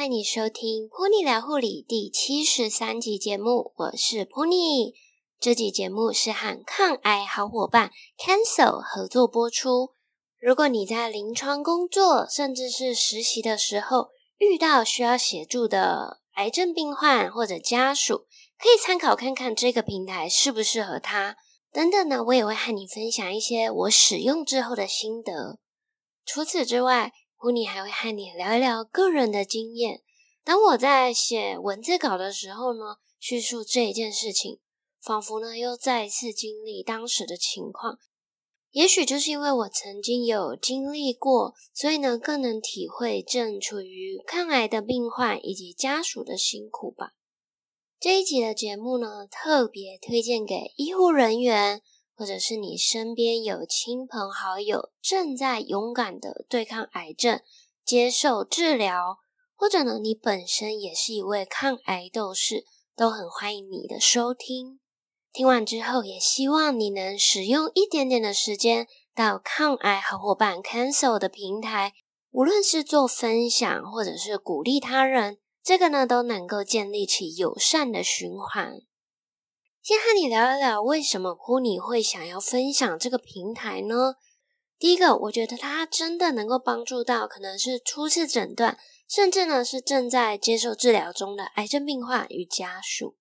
欢迎你收听《Pony 聊护理》第七十三集节目，我是 Pony。这集节目是和抗癌好伙伴 Cancel 合作播出。如果你在临床工作，甚至是实习的时候，遇到需要协助的癌症病患或者家属，可以参考看看这个平台适不适合他。等等呢，我也会和你分享一些我使用之后的心得。除此之外，噗妮还会和你聊一聊个人的经验。当我在写文字稿的时候呢，叙述这一件事情，仿佛呢又再次经历当时的情况。也许就是因为我曾经有经历过，所以呢更能体会正处于抗癌的病患以及家属的辛苦吧。这一集的节目呢，特别推荐给医护人员。或者是你身边有亲朋好友正在勇敢的对抗癌症、接受治疗，或者呢，你本身也是一位抗癌斗士，都很欢迎你的收听。听完之后，也希望你能使用一点点的时间到抗癌好伙伴 Cancel 的平台，无论是做分享，或者是鼓励他人，这个呢都能够建立起友善的循环。先和你聊一聊，为什么噗妮会想要分享这个平台呢？第一个，我觉得它真的能够帮助到可能是初次诊断，甚至呢是正在接受治疗中的癌症病患与家属。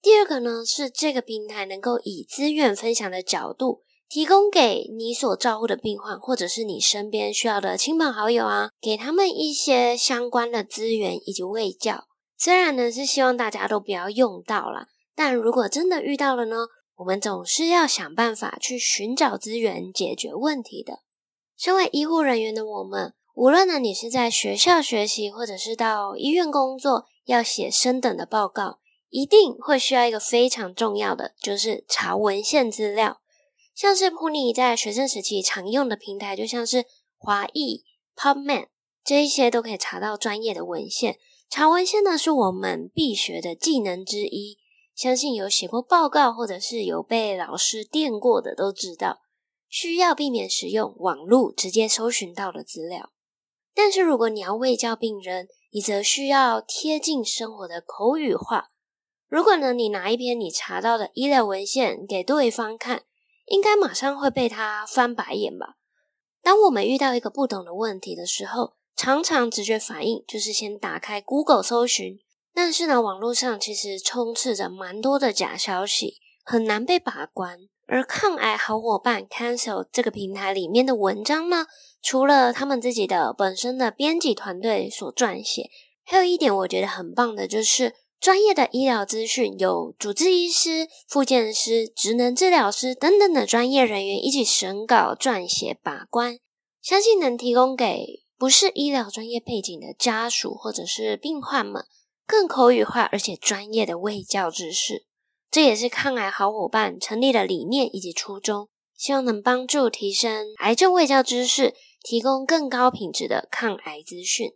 第二个呢，是这个平台能够以资源分享的角度，提供给你所照顾的病患，或者是你身边需要的亲朋好友啊，给他们一些相关的资源以及卫教。虽然呢是希望大家都不要用到啦。但如果真的遇到了呢？我们总是要想办法去寻找资源解决问题的。身为医护人员的我们，无论呢你是在学校学习，或者是到医院工作，要写升等的报告，一定会需要一个非常重要的，就是查文献资料。像是噗妮在学生时期常用的平台，就像是华裔、PubMed 这一些，都可以查到专业的文献。查文献呢，是我们必学的技能之一。相信有写过报告或者是有被老师电过的都知道，需要避免使用网络直接搜寻到的资料。但是如果你要喂教病人，你则需要贴近生活的口语化。如果呢，你拿一篇你查到的医疗文献给对方看，应该马上会被他翻白眼吧？当我们遇到一个不懂的问题的时候，常常直觉反应就是先打开 Google 搜寻。但是呢，网络上其实充斥着蛮多的假消息，很难被把关。而抗癌好伙伴 Cancel 这个平台里面的文章呢，除了他们自己的本身的编辑团队所撰写，还有一点我觉得很棒的就是专业的医疗资讯，有主治医师、复健师、职能治疗师等等的专业人员一起审稿、撰写、把关，相信能提供给不是医疗专业背景的家属或者是病患们。更口语化而且专业的卫教知识，这也是抗癌好伙伴成立的理念以及初衷，希望能帮助提升癌症卫教知识，提供更高品质的抗癌资讯。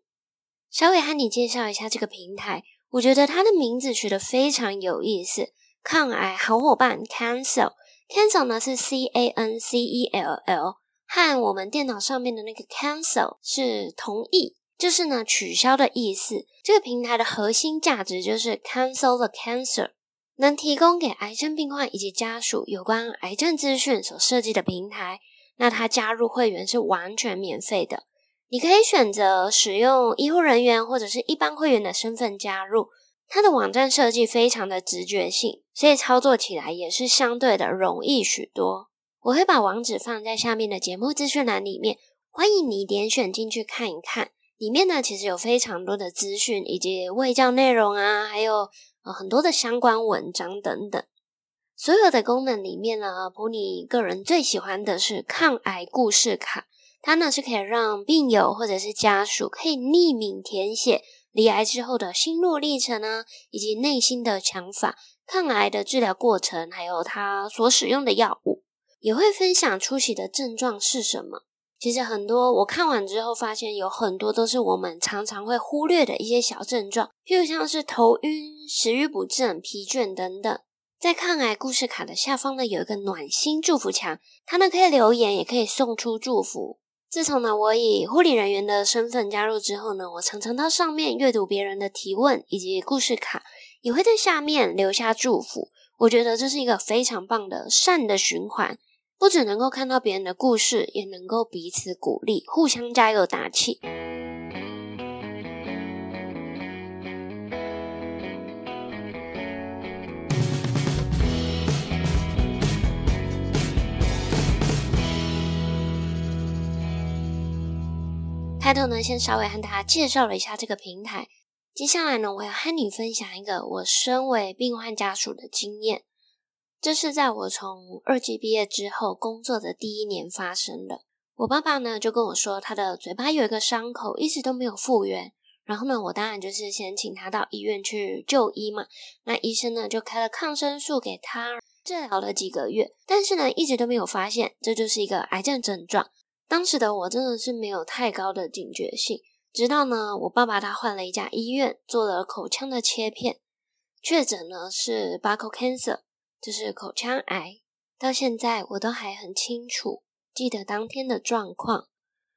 稍微和你介绍一下这个平台，我觉得它的名字取得非常有意思，抗癌好伙伴 Cancel，Cancel 呢是 C A N C E L L，和我们电脑上面的那个 Cancel 是同义。就是呢，取消的意思。这个平台的核心价值就是 cancel the cancer，能提供给癌症病患以及家属有关癌症资讯所设计的平台。那它加入会员是完全免费的，你可以选择使用医护人员或者是一般会员的身份加入。它的网站设计非常的直觉性，所以操作起来也是相对的容易许多。我会把网址放在下面的节目资讯栏里面，欢迎你点选进去看一看。里面呢，其实有非常多的资讯以及卫教内容啊，还有呃很多的相关文章等等。所有的功能里面呢，普尼个人最喜欢的是抗癌故事卡，它呢是可以让病友或者是家属可以匿名填写离癌之后的心路历程啊，以及内心的想法、抗癌的治疗过程，还有他所使用的药物，也会分享初期的症状是什么。其实很多我看完之后，发现有很多都是我们常常会忽略的一些小症状，譬如像是头晕、食欲不振、疲倦等等。在抗癌故事卡的下方呢，有一个暖心祝福墙，它呢可以留言，也可以送出祝福。自从呢我以护理人员的身份加入之后呢，我常常到上面阅读别人的提问以及故事卡，也会在下面留下祝福。我觉得这是一个非常棒的善的循环，不只能够看到别人的故事，也能够彼此鼓励，互相加油打气。开头呢，先稍微和大家介绍了一下这个平台。接下来呢，我要和你分享一个我身为病患家属的经验。这是在我从二技毕业之后工作的第一年发生的。我爸爸呢就跟我说，他的嘴巴有一个伤口，一直都没有复原。然后呢，我当然就是先请他到医院去就医嘛。那医生呢就开了抗生素给他，治疗了几个月，但是呢一直都没有发现，这就是一个癌症症状。当时的我真的是没有太高的警觉性，直到呢，我爸爸他换了一家医院，做了口腔的切片，确诊呢是 bug cancer，就是口腔癌。到现在我都还很清楚，记得当天的状况。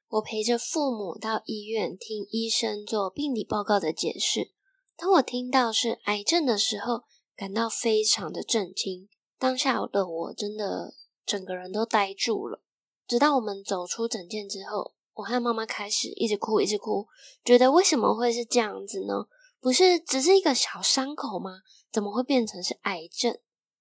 我陪着父母到医院听医生做病理报告的解释。当我听到是癌症的时候，感到非常的震惊。当下的我真的整个人都呆住了。直到我们走出诊间之后，我和妈妈开始一直哭，一直哭，觉得为什么会是这样子呢？不是只是一个小伤口吗？怎么会变成是癌症？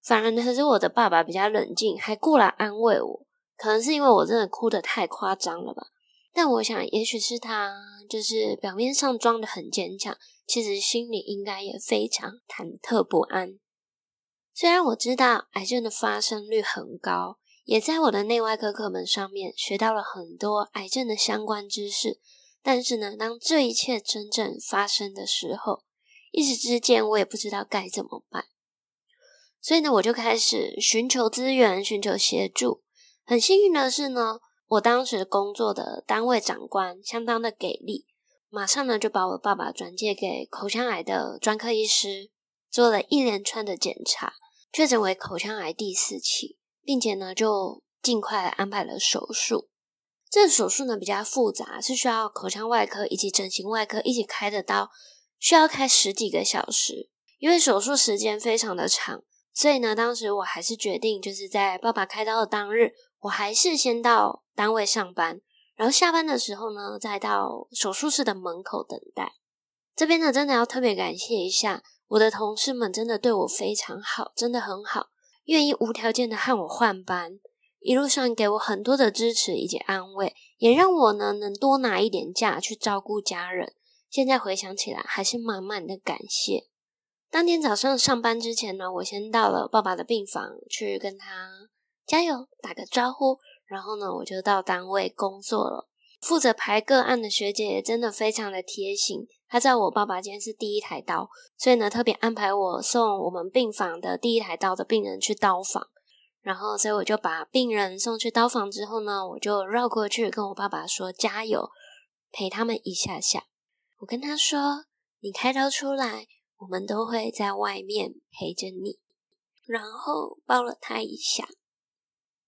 反而呢，是我的爸爸比较冷静，还过来安慰我。可能是因为我真的哭得太夸张了吧？但我想，也许是他就是表面上装得很坚强，其实心里应该也非常忐忑不安。虽然我知道癌症的发生率很高。也在我的内外科课本上面学到了很多癌症的相关知识，但是呢，当这一切真正发生的时候，一时之间我也不知道该怎么办。所以呢，我就开始寻求资源，寻求协助。很幸运的是呢，我当时工作的单位长官相当的给力，马上呢就把我爸爸转介给口腔癌的专科医师，做了一连串的检查，确诊为口腔癌第四期。并且呢，就尽快安排了手术。这手术呢比较复杂，是需要口腔外科以及整形外科一起开的刀，需要开十几个小时。因为手术时间非常的长，所以呢，当时我还是决定，就是在爸爸开刀的当日，我还是先到单位上班，然后下班的时候呢，再到手术室的门口等待。这边呢，真的要特别感谢一下我的同事们，真的对我非常好，真的很好。愿意无条件的和我换班，一路上给我很多的支持以及安慰，也让我呢能多拿一点假去照顾家人。现在回想起来，还是满满的感谢。当天早上上班之前呢，我先到了爸爸的病房去跟他加油打个招呼，然后呢，我就到单位工作了。负责排个案的学姐真的非常的贴心。他在我爸爸今天是第一台刀，所以呢，特别安排我送我们病房的第一台刀的病人去刀房。然后，所以我就把病人送去刀房之后呢，我就绕过去跟我爸爸说加油，陪他们一下下。我跟他说：“你开刀出来，我们都会在外面陪着你。”然后抱了他一下。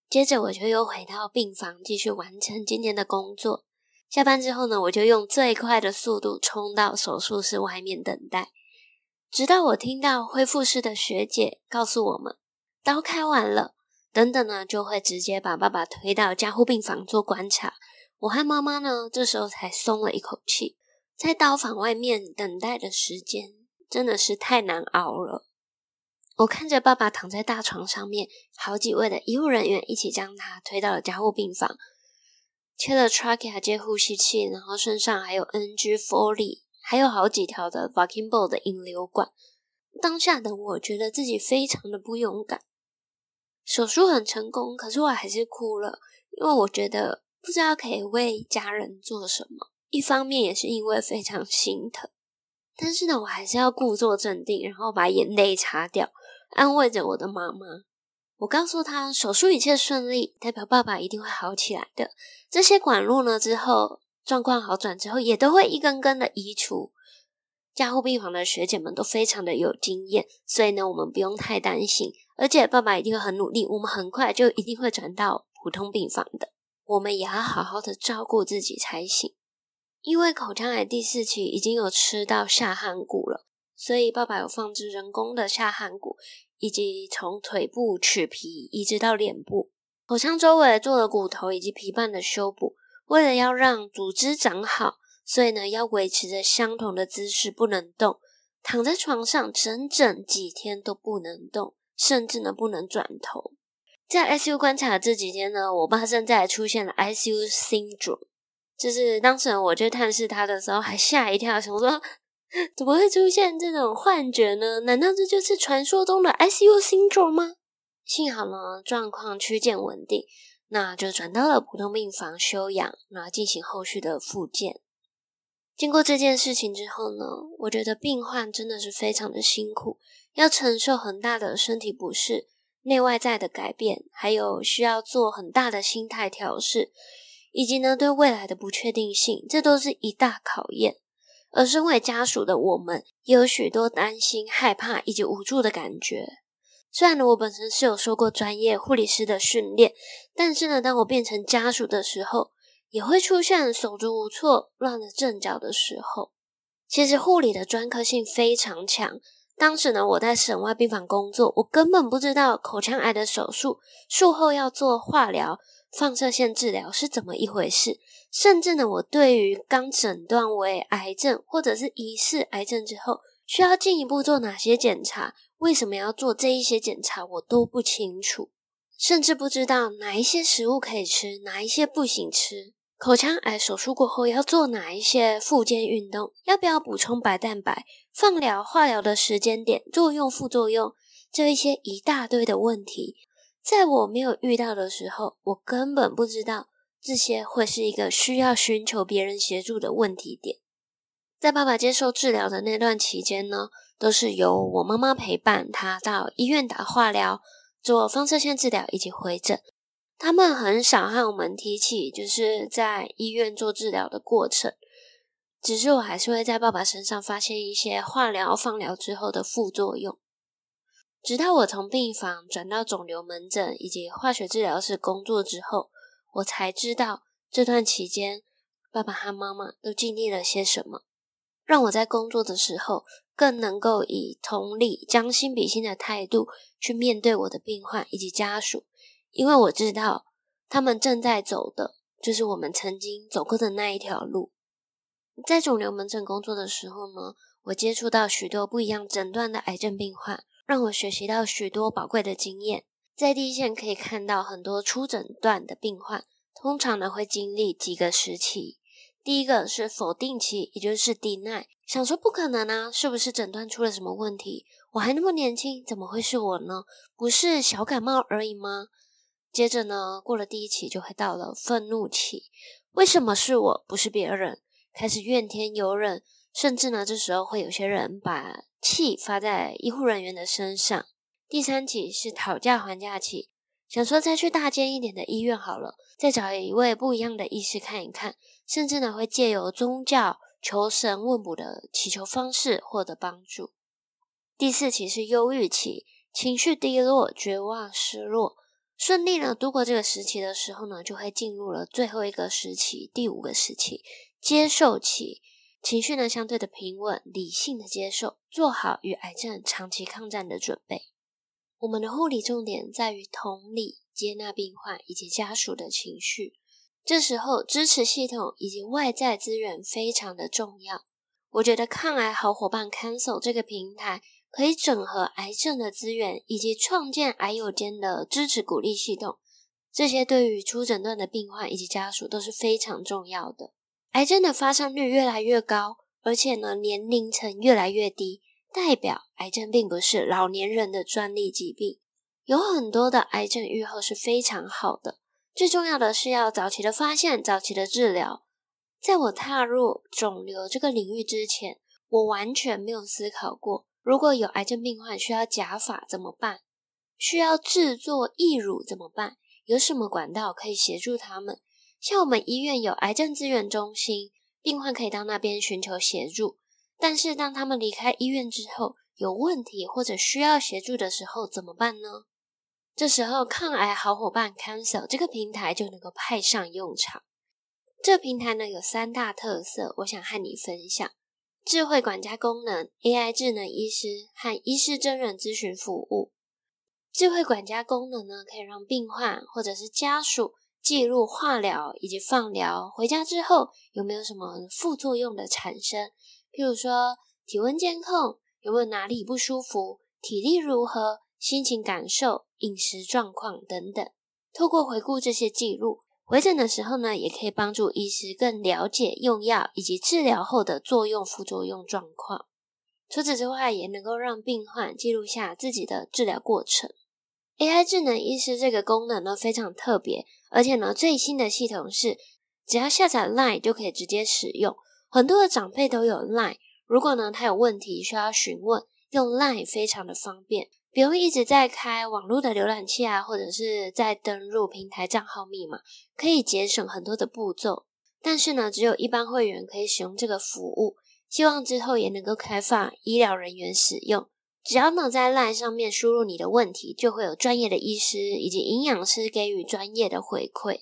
接着，我就又回到病房继续完成今天的工作。下班之后呢，我就用最快的速度冲到手术室外面等待，直到我听到恢复室的学姐告诉我们刀开完了，等等呢，就会直接把爸爸推到加护病房做观察。我和妈妈呢，这时候才松了一口气。在刀房外面等待的时间真的是太难熬了。我看着爸爸躺在大床上面，好几位的医护人员一起将他推到了加护病房。切了 trachea 接呼吸器，然后身上还有 NG Foley，还有好几条的 vacuum bowl 的引流管。当下的我觉得自己非常的不勇敢。手术很成功，可是我还是哭了，因为我觉得不知道可以为家人做什么。一方面也是因为非常心疼，但是呢，我还是要故作镇定，然后把眼泪擦掉，安慰着我的妈妈。我告诉他，手术一切顺利，代表爸爸一定会好起来的。这些管路呢，之后状况好转之后，也都会一根根的移除。加护病房的学姐们都非常的有经验，所以呢，我们不用太担心。而且爸爸一定会很努力，我们很快就一定会转到普通病房的。我们也要好好的照顾自己才行。因为口腔癌第四期已经有吃到下颌骨了，所以爸爸有放置人工的下颌骨，以及从腿部取皮移植到脸部。口腔周围做了骨头以及皮瓣的修补，为了要让组织长好，所以呢要维持着相同的姿势，不能动，躺在床上整整几天都不能动，甚至呢不能转头。在 ICU 观察这几天呢，我爸正在出现了 ICU syndrome，就是当时我去探视他的时候，还吓一跳，想说怎么会出现这种幻觉呢？难道这就是传说中的 ICU syndrome 吗？幸好呢，状况趋渐稳定，那就转到了普通病房休养，然后进行后续的复健。经过这件事情之后呢，我觉得病患真的是非常的辛苦，要承受很大的身体不适、内外在的改变，还有需要做很大的心态调试，以及呢对未来的不确定性，这都是一大考验。而身为家属的我们，也有许多担心、害怕以及无助的感觉。虽然呢，我本身是有受过专业护理师的训练，但是呢，当我变成家属的时候，也会出现手足无措、乱了阵脚的时候。其实护理的专科性非常强。当时呢，我在省外病房工作，我根本不知道口腔癌的手术术后要做化疗、放射线治疗是怎么一回事。甚至呢，我对于刚诊断为癌症或者是疑似癌症之后，需要进一步做哪些检查？为什么要做这一些检查？我都不清楚，甚至不知道哪一些食物可以吃，哪一些不行吃。口腔癌手术过后要做哪一些复健运动？要不要补充白蛋白？放疗、化疗的时间点、作用、副作用，这一些一大堆的问题，在我没有遇到的时候，我根本不知道这些会是一个需要寻求别人协助的问题点。在爸爸接受治疗的那段期间呢，都是由我妈妈陪伴他到医院打化疗、做放射线治疗以及回诊。他们很少和我们提起就是在医院做治疗的过程，只是我还是会在爸爸身上发现一些化疗、放疗之后的副作用。直到我从病房转到肿瘤门诊以及化学治疗室工作之后，我才知道这段期间爸爸和妈妈都经历了些什么，让我在工作的时候。更能够以同理、将心比心的态度去面对我的病患以及家属，因为我知道他们正在走的就是我们曾经走过的那一条路。在肿瘤门诊工作的时候呢，我接触到许多不一样诊断的癌症病患，让我学习到许多宝贵的经验。在第一线可以看到很多初诊断的病患，通常呢会经历几个时期。第一个是否定期，也就是 deny，想说不可能啊，是不是诊断出了什么问题？我还那么年轻，怎么会是我呢？不是小感冒而已吗？接着呢，过了第一期就会到了愤怒期，为什么是我，不是别人？开始怨天尤人，甚至呢，这时候会有些人把气发在医护人员的身上。第三期是讨价还价期，想说再去大间一点的医院好了，再找一位不一样的医师看一看。甚至呢，会借由宗教求神问卜的祈求方式获得帮助。第四期是忧郁期，情绪低落、绝望、失落。顺利呢度过这个时期的时候呢，就会进入了最后一个时期，第五个时期，接受期。情绪呢相对的平稳，理性的接受，做好与癌症长期抗战的准备。我们的护理重点在于同理、接纳病患以及家属的情绪。这时候，支持系统以及外在资源非常的重要。我觉得抗癌好伙伴 Cancel 这个平台可以整合癌症的资源，以及创建癌友间的支持鼓励系统。这些对于初诊断的病患以及家属都是非常重要的。癌症的发生率越来越高，而且呢，年龄层越来越低，代表癌症并不是老年人的专利疾病。有很多的癌症预后是非常好的。最重要的是要早期的发现，早期的治疗。在我踏入肿瘤这个领域之前，我完全没有思考过，如果有癌症病患需要假发怎么办？需要制作义乳怎么办？有什么管道可以协助他们？像我们医院有癌症资源中心，病患可以到那边寻求协助。但是当他们离开医院之后，有问题或者需要协助的时候怎么办呢？这时候抗癌好伙伴 Cancel 这个平台就能够派上用场。这平台呢有三大特色，我想和你分享：智慧管家功能、AI 智能医师和医师真人咨询服务。智慧管家功能呢，可以让病患或者是家属记录化疗以及放疗回家之后有没有什么副作用的产生，譬如说体温监控，有没有哪里不舒服，体力如何，心情感受、饮食状况等等。透过回顾这些记录，回诊的时候呢，也可以帮助医师更了解用药以及治疗后的作用、副作用状况。除此之外，也能够让病患记录下自己的治疗过程。AI 智能医师这个功能呢，非常特别，而且呢，最新的系统是只要下载 Line 就可以直接使用。很多的长辈都有 Line，如果呢他有问题需要询问，用 Line 非常的方便，不用一直在开网络的浏览器啊，或者是在登入平台账号密码，可以节省很多的步骤。但是呢，只有一般会员可以使用这个服务，希望之后也能够开放医疗人员使用。只要呢在 LINE 上面输入你的问题，就会有专业的医师以及营养师给予专业的回馈。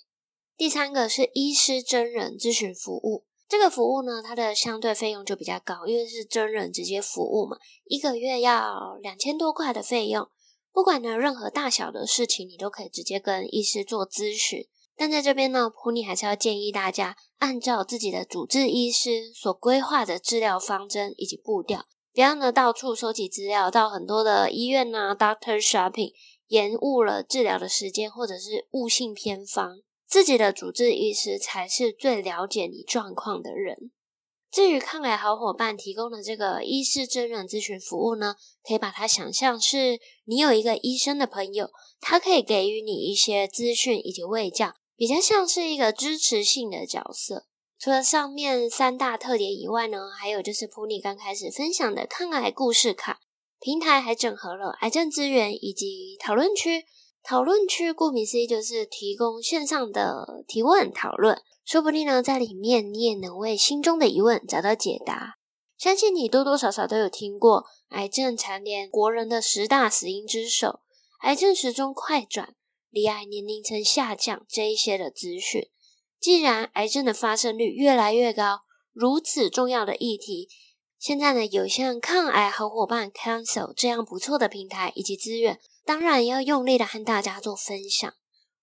第三个是医师真人咨询服务，这个服务呢，它的相对费用就比较高，因为是真人直接服务嘛，一个月要两千多块的费用。不管呢任何大小的事情，你都可以直接跟医师做咨询。但在这边呢，Puni 还是要建议大家按照自己的主治医师所规划的治疗方针以及步调。不要呢到处收集资料，到很多的医院呐、啊、doctor shopping，延误了治疗的时间，或者是误信偏方。自己的主治医师才是最了解你状况的人。至于抗癌好伙伴提供的这个医师真人咨询服务呢，可以把它想象是你有一个医生的朋友，他可以给予你一些资讯以及卫教，比较像是一个支持性的角色。除了上面三大特点以外呢，还有就是普尼刚开始分享的抗癌故事卡平台，还整合了癌症资源以及讨论区。讨论区顾名思义就是提供线上的提问讨论，说不定呢在里面你也能为心中的疑问找到解答。相信你多多少少都有听过癌症蝉联国人的十大死因之首，癌症时钟快转，罹癌年龄层下降这一些的资讯。既然癌症的发生率越来越高，如此重要的议题，现在呢有像抗癌好伙伴 Canso 这样不错的平台以及资源，当然要用力的和大家做分享。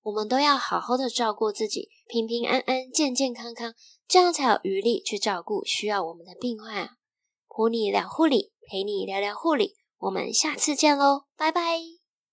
我们都要好好的照顾自己，平平安安、健健康康，这样才有余力去照顾需要我们的病患啊。Puni 聊护理，陪你聊聊护理，我们下次见喽，拜拜。